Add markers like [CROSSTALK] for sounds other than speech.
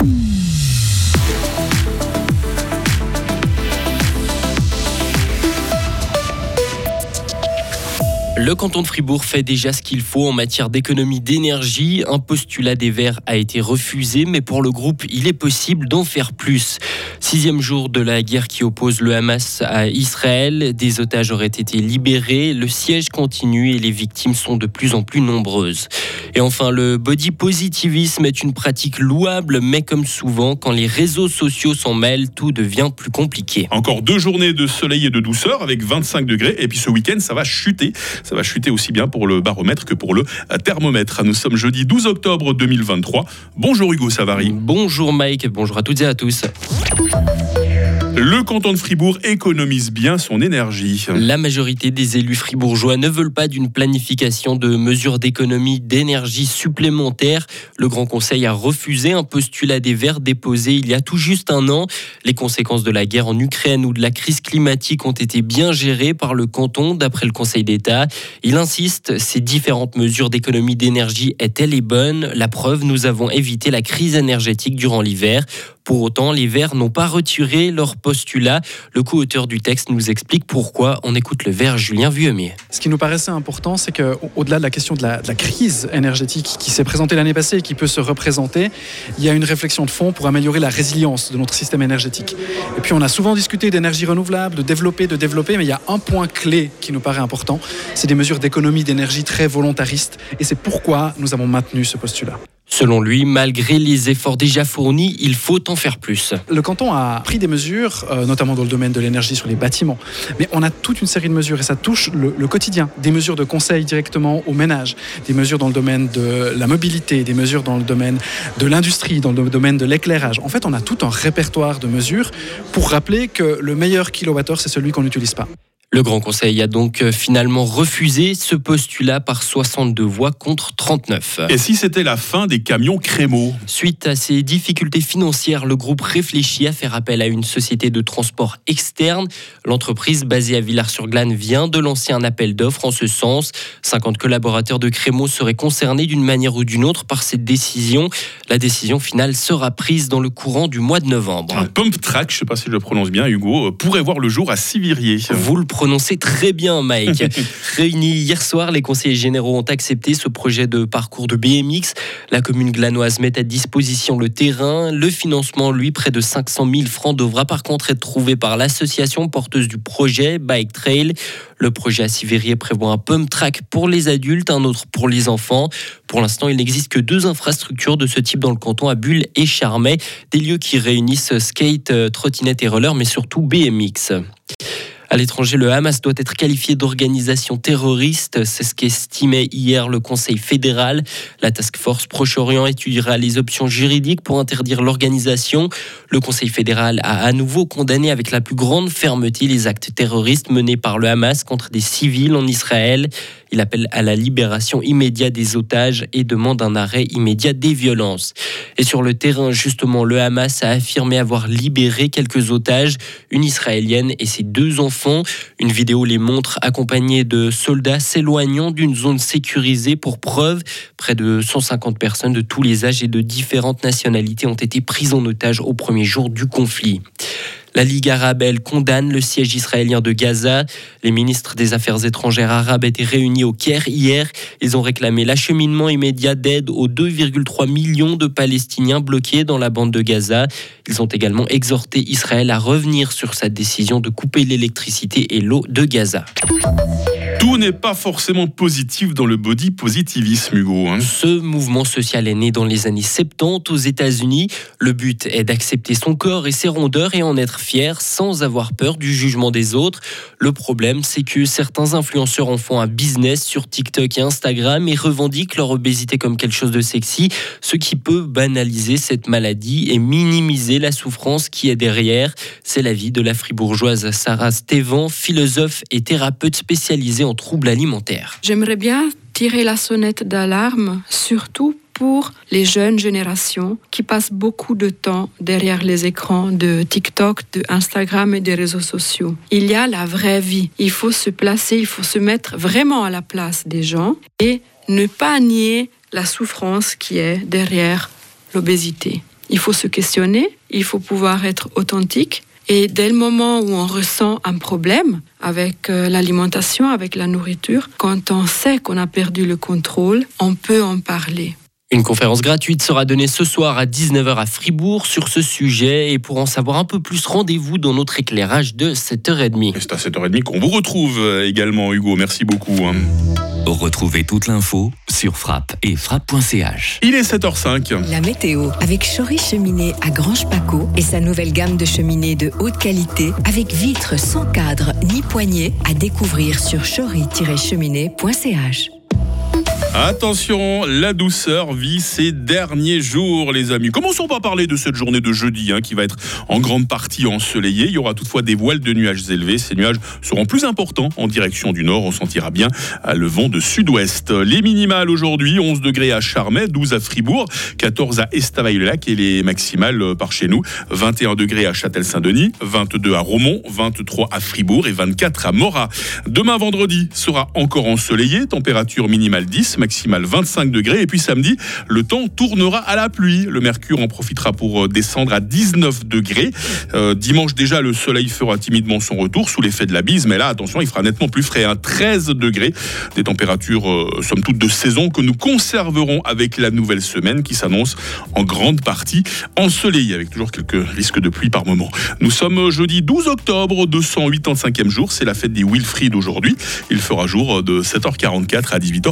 Hum. Le canton de Fribourg fait déjà ce qu'il faut en matière d'économie d'énergie. Un postulat des Verts a été refusé, mais pour le groupe, il est possible d'en faire plus. Sixième jour de la guerre qui oppose le Hamas à Israël, des otages auraient été libérés, le siège continue et les victimes sont de plus en plus nombreuses. Et enfin, le body positivisme est une pratique louable, mais comme souvent, quand les réseaux sociaux s'en mêlent, tout devient plus compliqué. Encore deux journées de soleil et de douceur avec 25 degrés, et puis ce week-end, ça va chuter. Ça va chuter aussi bien pour le baromètre que pour le thermomètre. Nous sommes jeudi 12 octobre 2023. Bonjour Hugo Savary. Bonjour Mike, bonjour à toutes et à tous. Le canton de Fribourg économise bien son énergie. La majorité des élus fribourgeois ne veulent pas d'une planification de mesures d'économie d'énergie supplémentaires. Le Grand Conseil a refusé un postulat des Verts déposé il y a tout juste un an. Les conséquences de la guerre en Ukraine ou de la crise climatique ont été bien gérées par le canton, d'après le Conseil d'État. Il insiste, ces différentes mesures d'économie d'énergie étaient les bonnes? La preuve, nous avons évité la crise énergétique durant l'hiver. Pour autant, les Verts n'ont pas retiré leur postulat. Le co-auteur du texte nous explique pourquoi. On écoute le Vert Julien Vuemier. Ce qui nous paraissait important, c'est qu'au-delà de la question de la, de la crise énergétique qui s'est présentée l'année passée et qui peut se représenter, il y a une réflexion de fond pour améliorer la résilience de notre système énergétique. Et puis on a souvent discuté d'énergie renouvelable, de développer, de développer, mais il y a un point clé qui nous paraît important, c'est des mesures d'économie d'énergie très volontaristes. Et c'est pourquoi nous avons maintenu ce postulat. Selon lui, malgré les efforts déjà fournis, il faut en faire plus. Le canton a pris des mesures, euh, notamment dans le domaine de l'énergie sur les bâtiments, mais on a toute une série de mesures et ça touche le, quotidien. Des mesures de conseil directement aux ménages, des mesures dans le domaine de la mobilité, des mesures dans le domaine de l'industrie, dans le domaine de l'éclairage. En fait, on a tout un répertoire de mesures pour rappeler que le meilleur kilowattheure, c'est celui qu'on n'utilise pas. Le Grand Conseil a donc euh, finalement refusé ce postulat par 62 voix contre 39. Et si c'était la fin des camions crémeaux? Suite à ces difficultés financières, le groupe réfléchit à faire appel à une société de transport externe. L'entreprise basée à Villars-sur-Glane vient de lancer un appel d'offres en ce sens. 50 collaborateurs de Crémeau seraient concernés d'une manière ou d'une autre par cette décision. La décision finale sera prise dans le courant du mois de novembre. Un pump track, je ne sais pas si je le prononce bien Hugo, euh, pourrait voir le jour à Sivirier. Vous le prononcez très bien, Mike. [LAUGHS] Réunis hier soir, les conseillers généraux ont accepté ce projet de parcours de BMX. La commune glanoise met à disposition le terrain. Le financement, lui, près de 500 000 francs, devra par contre être trouvé par l'association porteuse du projet Bike Trail. Le projet à Sivérier prévoit un pump track pour les adultes, un autre pour les enfants. Pour l'instant, il n'existe que deux infrastructures de ce type dans le canton, à Bulle et Charmey, des lieux qui réunissent skate, trottinette et roller, mais surtout BMX. À l'étranger, le Hamas doit être qualifié d'organisation terroriste. C'est ce qu'estimait hier le Conseil fédéral. La task force Proche-Orient étudiera les options juridiques pour interdire l'organisation. Le Conseil fédéral a à nouveau condamné avec la plus grande fermeté les actes terroristes menés par le Hamas contre des civils en Israël. Il appelle à la libération immédiate des otages et demande un arrêt immédiat des violences. Et sur le terrain, justement, le Hamas a affirmé avoir libéré quelques otages, une israélienne et ses deux enfants. Une vidéo les montre accompagnés de soldats s'éloignant d'une zone sécurisée pour preuve. Près de 150 personnes de tous les âges et de différentes nationalités ont été prises en otage au premier jour du conflit. La Ligue arabe, elle, condamne le siège israélien de Gaza. Les ministres des Affaires étrangères arabes étaient réunis au Caire hier. Ils ont réclamé l'acheminement immédiat d'aide aux 2,3 millions de Palestiniens bloqués dans la bande de Gaza. Ils ont également exhorté Israël à revenir sur sa décision de couper l'électricité et l'eau de Gaza. Tout n'est pas forcément positif dans le body positivisme, Hugo. Hein. Ce mouvement social est né dans les années 70 aux États-Unis. Le but est d'accepter son corps et ses rondeurs et en être fier sans avoir peur du jugement des autres. Le problème, c'est que certains influenceurs en font un business sur TikTok et Instagram et revendiquent leur obésité comme quelque chose de sexy, ce qui peut banaliser cette maladie et minimiser la souffrance qui est derrière. C'est l'avis de la fribourgeoise Sarah Stévan, philosophe et thérapeute spécialisée en troubles alimentaires. J'aimerais bien tirer la sonnette d'alarme, surtout pour les jeunes générations qui passent beaucoup de temps derrière les écrans de TikTok, de Instagram et des réseaux sociaux. Il y a la vraie vie. Il faut se placer, il faut se mettre vraiment à la place des gens et ne pas nier la souffrance qui est derrière l'obésité. Il faut se questionner, il faut pouvoir être authentique. Et dès le moment où on ressent un problème avec euh, l'alimentation, avec la nourriture, quand on sait qu'on a perdu le contrôle, on peut en parler. Une conférence gratuite sera donnée ce soir à 19h à Fribourg sur ce sujet. Et pour en savoir un peu plus, rendez-vous dans notre éclairage de 7h30. C'est à 7h30 qu'on vous retrouve euh, également, Hugo. Merci beaucoup. Retrouvez toute l'info sur frappe et frappe.ch. Il est 7h05. La météo avec Chory Cheminée à Grange Paco et sa nouvelle gamme de cheminées de haute qualité avec vitres sans cadre ni poignée à découvrir sur chory-cheminée.ch. Attention, la douceur vit ses derniers jours, les amis. Commençons par parler de cette journée de jeudi hein, qui va être en grande partie ensoleillée. Il y aura toutefois des voiles de nuages élevés. Ces nuages seront plus importants en direction du nord. On sentira bien le vent de sud-ouest. Les minimales aujourd'hui, 11 degrés à Charmey, 12 à Fribourg, 14 à Estavayer-le-Lac et les maximales euh, par chez nous, 21 degrés à Châtel-Saint-Denis, 22 à Romont, 23 à Fribourg et 24 à Morat. Demain vendredi sera encore ensoleillé, température minimale 10, maximale 25 degrés. Et puis samedi, le temps tournera à la pluie. Le mercure en profitera pour euh, descendre à 19 degrés. Euh, dimanche déjà, le soleil fera timidement son retour sous l'effet de la bise. Mais là, attention, il fera nettement plus frais, hein, 13 degrés. Des températures, euh, somme toute, de saison que nous conserverons avec la nouvelle semaine qui s'annonce en grande partie ensoleillée avec toujours quelques risques de pluie par moment. Nous sommes jeudi 12 octobre, 285e jour. C'est la fête des Wilfried aujourd'hui. Il fera jour de 7h44 à 18h.